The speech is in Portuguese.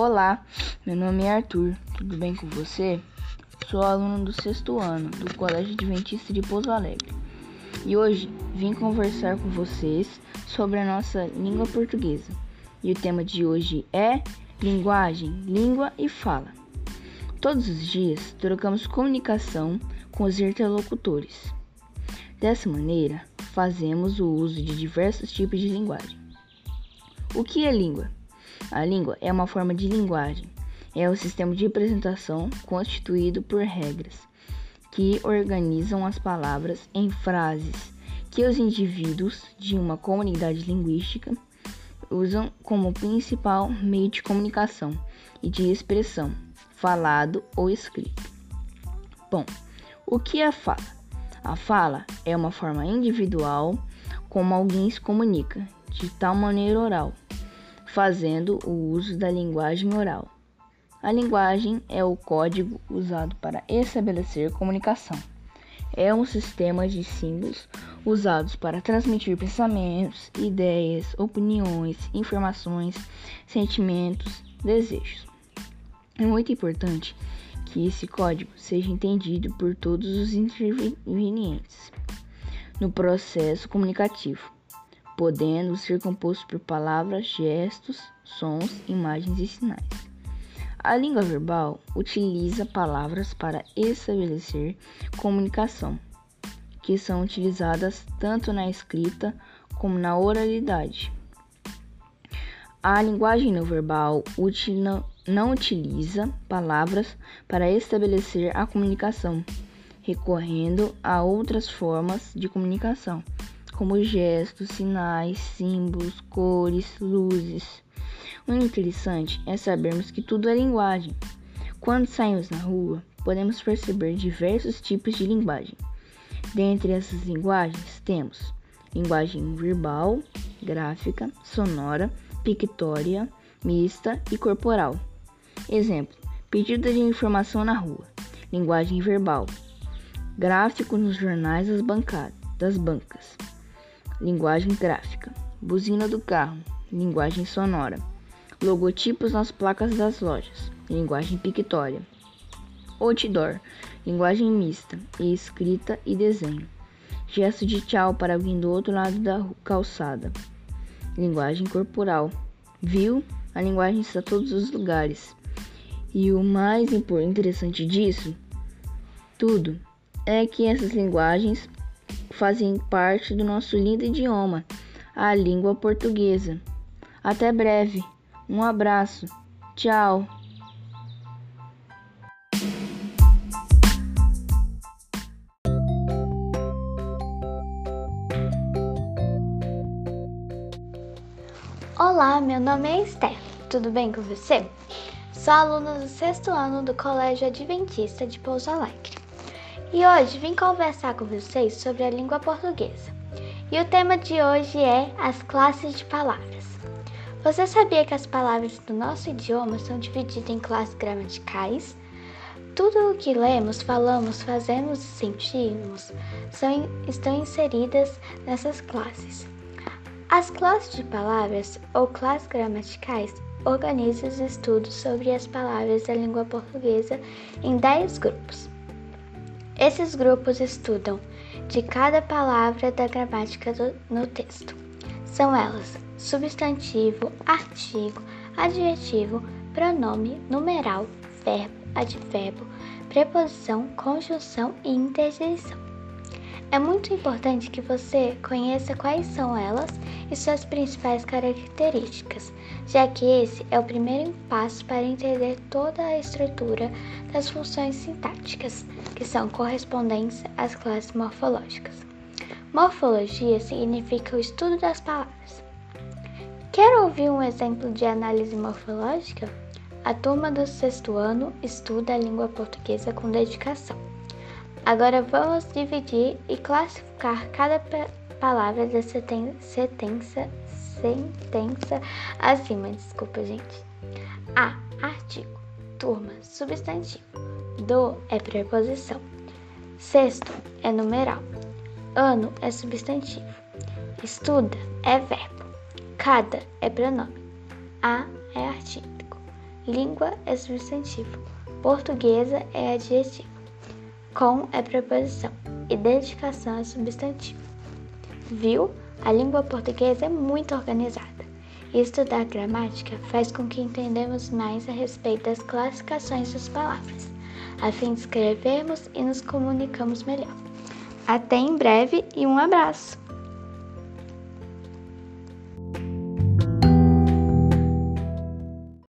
Olá, meu nome é Arthur, tudo bem com você? Sou aluno do sexto ano do Colégio Adventista de Pouso Alegre e hoje vim conversar com vocês sobre a nossa língua portuguesa. E o tema de hoje é linguagem, língua e fala. Todos os dias trocamos comunicação com os interlocutores. Dessa maneira, fazemos o uso de diversos tipos de linguagem. O que é língua? A língua é uma forma de linguagem. É o sistema de representação constituído por regras que organizam as palavras em frases que os indivíduos de uma comunidade linguística usam como principal meio de comunicação e de expressão, falado ou escrito. Bom, o que é fala? A fala é uma forma individual como alguém se comunica, de tal maneira oral, fazendo o uso da linguagem oral. A linguagem é o código usado para estabelecer comunicação. É um sistema de símbolos usados para transmitir pensamentos, ideias, opiniões, informações, sentimentos, desejos. É muito importante que esse código seja entendido por todos os intervenientes no processo comunicativo, podendo ser composto por palavras, gestos, sons, imagens e sinais. A língua verbal utiliza palavras para estabelecer comunicação, que são utilizadas tanto na escrita como na oralidade. A linguagem não verbal não utiliza palavras para estabelecer a comunicação, recorrendo a outras formas de comunicação, como gestos, sinais, símbolos, cores, luzes. O interessante é sabermos que tudo é linguagem. Quando saímos na rua, podemos perceber diversos tipos de linguagem. Dentre essas linguagens, temos linguagem verbal, gráfica, sonora, pictória, mista e corporal. Exemplo: pedido de informação na rua, linguagem verbal, gráfico nos jornais das, bancadas, das bancas, linguagem gráfica, buzina do carro, linguagem sonora, logotipos nas placas das lojas, linguagem pictória, outdoor, linguagem mista, e escrita e desenho, gesto de tchau para alguém do outro lado da calçada, linguagem corporal, viu? A linguagem está em todos os lugares. E o mais interessante disso tudo é que essas linguagens fazem parte do nosso lindo idioma, a língua portuguesa. Até breve. Um abraço. Tchau. Olá, meu nome é Esther. Tudo bem com você? Sou aluna do sexto ano do Colégio Adventista de Pouso Alegre. E hoje vim conversar com vocês sobre a língua portuguesa. E o tema de hoje é as classes de palavras. Você sabia que as palavras do nosso idioma são divididas em classes gramaticais? Tudo o que lemos, falamos, fazemos e sentimos são, estão inseridas nessas classes. As classes de palavras ou classes gramaticais organizam os estudos sobre as palavras da língua portuguesa em 10 grupos. Esses grupos estudam de cada palavra da gramática do, no texto. São elas: substantivo, artigo, adjetivo, pronome, numeral, verbo, advérbio, preposição, conjunção e interjeição. É muito importante que você conheça quais são elas e suas principais características, já que esse é o primeiro passo para entender toda a estrutura das funções sintáticas, que são correspondentes às classes morfológicas. Morfologia significa o estudo das palavras. Quer ouvir um exemplo de análise morfológica? A turma do sexto ano estuda a língua portuguesa com dedicação. Agora vamos dividir e classificar cada palavra da sentença, sentença acima. Desculpa, gente. A. Artigo. Turma. Substantivo. Do é preposição. Sexto é numeral. Ano é substantivo. Estuda é verbo. Cada é pronome. A é artigo. Língua é substantivo. Portuguesa é adjetivo. Com é preposição. E dedicação é substantivo. Viu? A língua portuguesa é muito organizada. Estudar gramática faz com que entendamos mais a respeito das classificações das palavras, a fim de escrevermos e nos comunicamos melhor. Até em breve e um abraço!